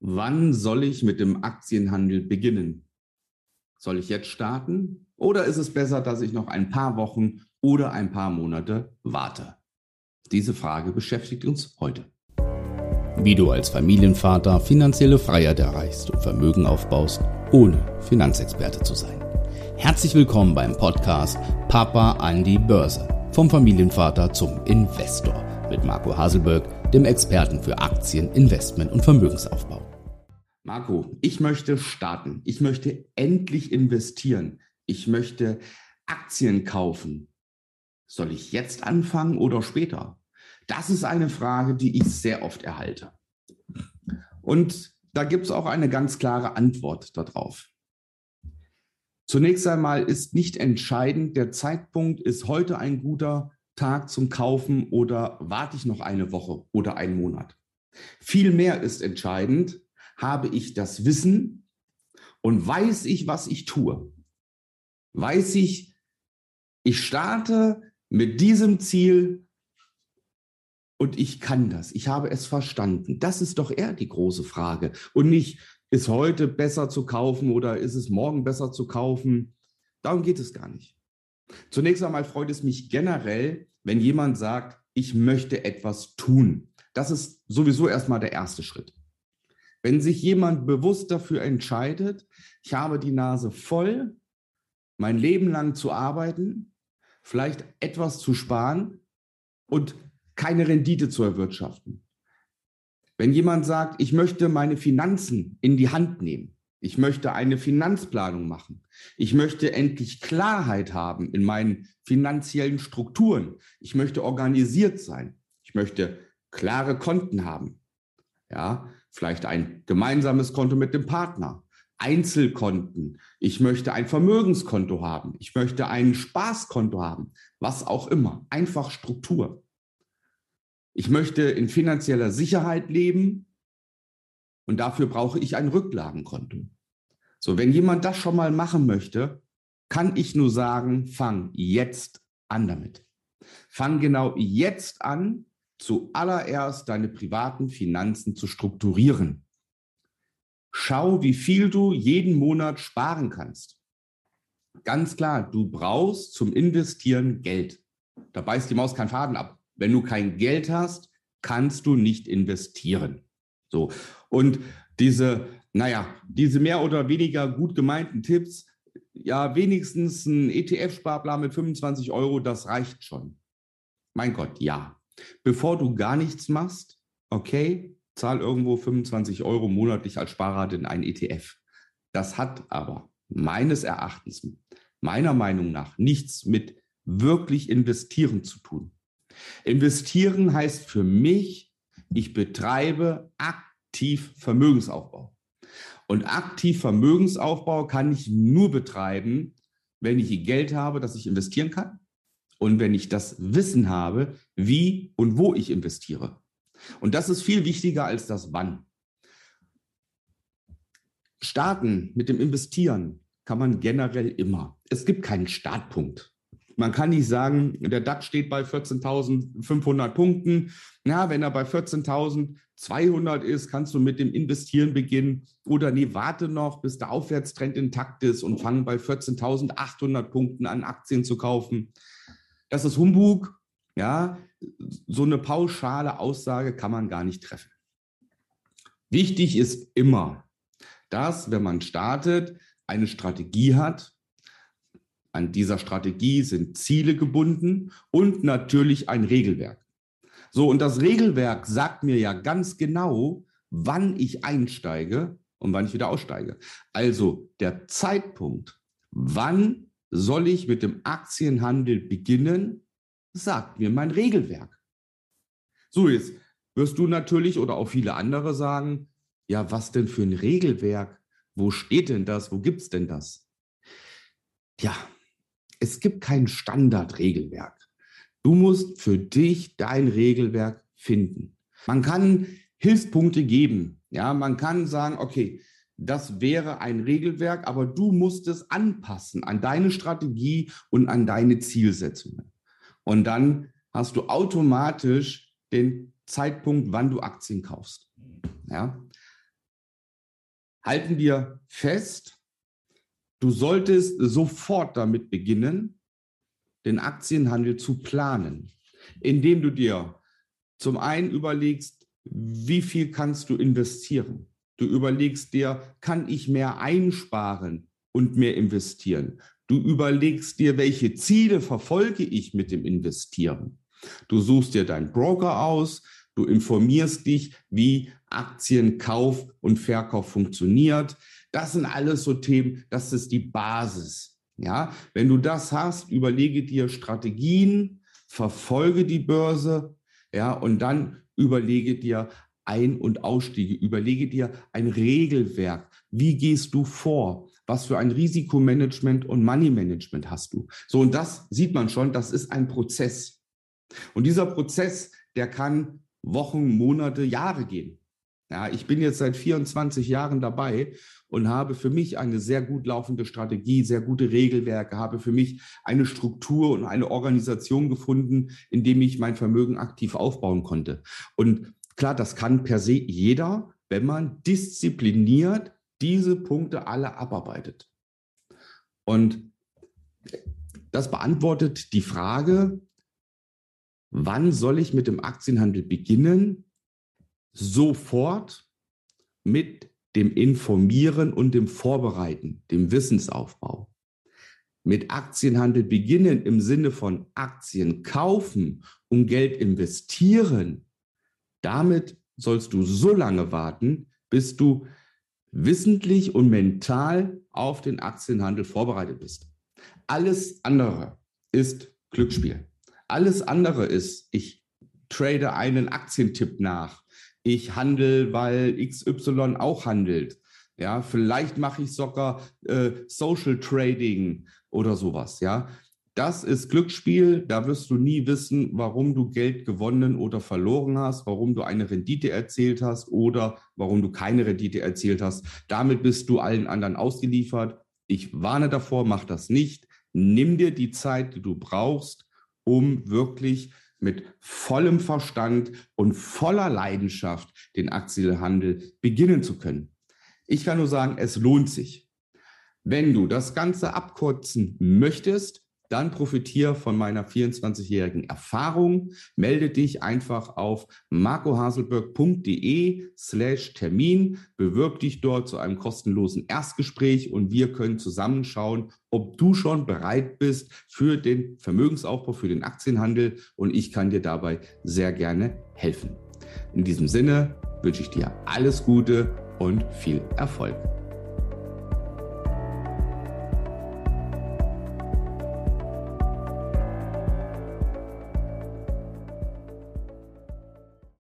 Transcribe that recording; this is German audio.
Wann soll ich mit dem Aktienhandel beginnen? Soll ich jetzt starten oder ist es besser, dass ich noch ein paar Wochen oder ein paar Monate warte? Diese Frage beschäftigt uns heute. Wie du als Familienvater finanzielle Freiheit erreichst und Vermögen aufbaust, ohne Finanzexperte zu sein. Herzlich willkommen beim Podcast Papa an die Börse. Vom Familienvater zum Investor mit Marco Haselberg, dem Experten für Aktien, Investment und Vermögensaufbau. Marco, ich möchte starten. Ich möchte endlich investieren. Ich möchte Aktien kaufen. Soll ich jetzt anfangen oder später? Das ist eine Frage, die ich sehr oft erhalte. Und da gibt es auch eine ganz klare Antwort darauf. Zunächst einmal ist nicht entscheidend, der Zeitpunkt ist heute ein guter Tag zum Kaufen oder warte ich noch eine Woche oder einen Monat. Vielmehr ist entscheidend, habe ich das Wissen und weiß ich, was ich tue. Weiß ich, ich starte mit diesem Ziel und ich kann das. Ich habe es verstanden. Das ist doch eher die große Frage. Und nicht, ist heute besser zu kaufen oder ist es morgen besser zu kaufen? Darum geht es gar nicht. Zunächst einmal freut es mich generell, wenn jemand sagt, ich möchte etwas tun. Das ist sowieso erstmal der erste Schritt. Wenn sich jemand bewusst dafür entscheidet, ich habe die Nase voll, mein Leben lang zu arbeiten, vielleicht etwas zu sparen und keine Rendite zu erwirtschaften. Wenn jemand sagt, ich möchte meine Finanzen in die Hand nehmen, ich möchte eine Finanzplanung machen, ich möchte endlich Klarheit haben in meinen finanziellen Strukturen, ich möchte organisiert sein, ich möchte klare Konten haben, ja, vielleicht ein gemeinsames Konto mit dem Partner, Einzelkonten, ich möchte ein Vermögenskonto haben, ich möchte ein Spaßkonto haben, was auch immer, einfach Struktur. Ich möchte in finanzieller Sicherheit leben und dafür brauche ich ein Rücklagenkonto. So, wenn jemand das schon mal machen möchte, kann ich nur sagen, fang jetzt an damit. Fang genau jetzt an, zuallererst deine privaten Finanzen zu strukturieren. Schau, wie viel du jeden Monat sparen kannst. Ganz klar, du brauchst zum Investieren Geld. Da beißt die Maus keinen Faden ab. Wenn du kein Geld hast, kannst du nicht investieren. So. Und diese, naja, diese mehr oder weniger gut gemeinten Tipps, ja, wenigstens ein ETF-Sparplan mit 25 Euro, das reicht schon. Mein Gott, ja. Bevor du gar nichts machst, okay, zahl irgendwo 25 Euro monatlich als Sparrate in ein ETF. Das hat aber meines Erachtens, meiner Meinung nach, nichts mit wirklich investieren zu tun. Investieren heißt für mich, ich betreibe aktiv Vermögensaufbau. Und aktiv Vermögensaufbau kann ich nur betreiben, wenn ich Geld habe, das ich investieren kann und wenn ich das Wissen habe, wie und wo ich investiere. Und das ist viel wichtiger als das Wann. Starten mit dem Investieren kann man generell immer. Es gibt keinen Startpunkt. Man kann nicht sagen, der DAX steht bei 14.500 Punkten. Na, wenn er bei 14.200 ist, kannst du mit dem Investieren beginnen. Oder nee, warte noch, bis der Aufwärtstrend intakt ist und fange bei 14.800 Punkten an, Aktien zu kaufen. Das ist Humbug. Ja, so eine pauschale Aussage kann man gar nicht treffen. Wichtig ist immer, dass, wenn man startet, eine Strategie hat. An dieser Strategie sind Ziele gebunden und natürlich ein Regelwerk. So, und das Regelwerk sagt mir ja ganz genau, wann ich einsteige und wann ich wieder aussteige. Also der Zeitpunkt, wann soll ich mit dem Aktienhandel beginnen, sagt mir mein Regelwerk. So, jetzt wirst du natürlich oder auch viele andere sagen, ja, was denn für ein Regelwerk? Wo steht denn das? Wo gibt es denn das? Ja, es gibt kein Standardregelwerk. Du musst für dich dein Regelwerk finden. Man kann Hilfspunkte geben. Ja, man kann sagen, okay, das wäre ein Regelwerk, aber du musst es anpassen an deine Strategie und an deine Zielsetzungen. Und dann hast du automatisch den Zeitpunkt, wann du Aktien kaufst. Ja? halten wir fest, du solltest sofort damit beginnen, den Aktienhandel zu planen, indem du dir zum einen überlegst, wie viel kannst du investieren? Du überlegst dir, kann ich mehr einsparen und mehr investieren? Du überlegst dir, welche Ziele verfolge ich mit dem Investieren? Du suchst dir deinen Broker aus, du informierst dich, wie Aktienkauf und Verkauf funktioniert. Das sind alles so Themen, das ist die Basis. Ja, wenn du das hast, überlege dir Strategien, verfolge die Börse, ja, und dann überlege dir ein- und Ausstiege, überlege dir ein Regelwerk. Wie gehst du vor? Was für ein Risikomanagement und Moneymanagement hast du? So, und das sieht man schon, das ist ein Prozess. Und dieser Prozess, der kann Wochen, Monate, Jahre gehen. Ja, ich bin jetzt seit 24 Jahren dabei und habe für mich eine sehr gut laufende Strategie, sehr gute Regelwerke, habe für mich eine Struktur und eine Organisation gefunden, in dem ich mein Vermögen aktiv aufbauen konnte. Und klar, das kann per se jeder, wenn man diszipliniert diese Punkte alle abarbeitet. Und das beantwortet die Frage, wann soll ich mit dem Aktienhandel beginnen? Sofort mit dem Informieren und dem Vorbereiten, dem Wissensaufbau. Mit Aktienhandel beginnen im Sinne von Aktien kaufen und Geld investieren. Damit sollst du so lange warten, bis du wissentlich und mental auf den Aktienhandel vorbereitet bist. Alles andere ist Glücksspiel. Alles andere ist, ich trade einen Aktientipp nach ich handle, weil XY auch handelt. Ja, vielleicht mache ich sogar äh, Social Trading oder sowas. Ja, das ist Glücksspiel. Da wirst du nie wissen, warum du Geld gewonnen oder verloren hast, warum du eine Rendite erzielt hast oder warum du keine Rendite erzielt hast. Damit bist du allen anderen ausgeliefert. Ich warne davor, mach das nicht. Nimm dir die Zeit, die du brauchst, um wirklich mit vollem Verstand und voller Leidenschaft den Aktienhandel beginnen zu können. Ich kann nur sagen, es lohnt sich. Wenn du das Ganze abkürzen möchtest, dann profitiere von meiner 24-jährigen Erfahrung. Melde dich einfach auf marcohaselberg.de slash Termin, bewirb dich dort zu einem kostenlosen Erstgespräch und wir können zusammenschauen, ob du schon bereit bist für den Vermögensaufbau, für den Aktienhandel und ich kann dir dabei sehr gerne helfen. In diesem Sinne wünsche ich dir alles Gute und viel Erfolg.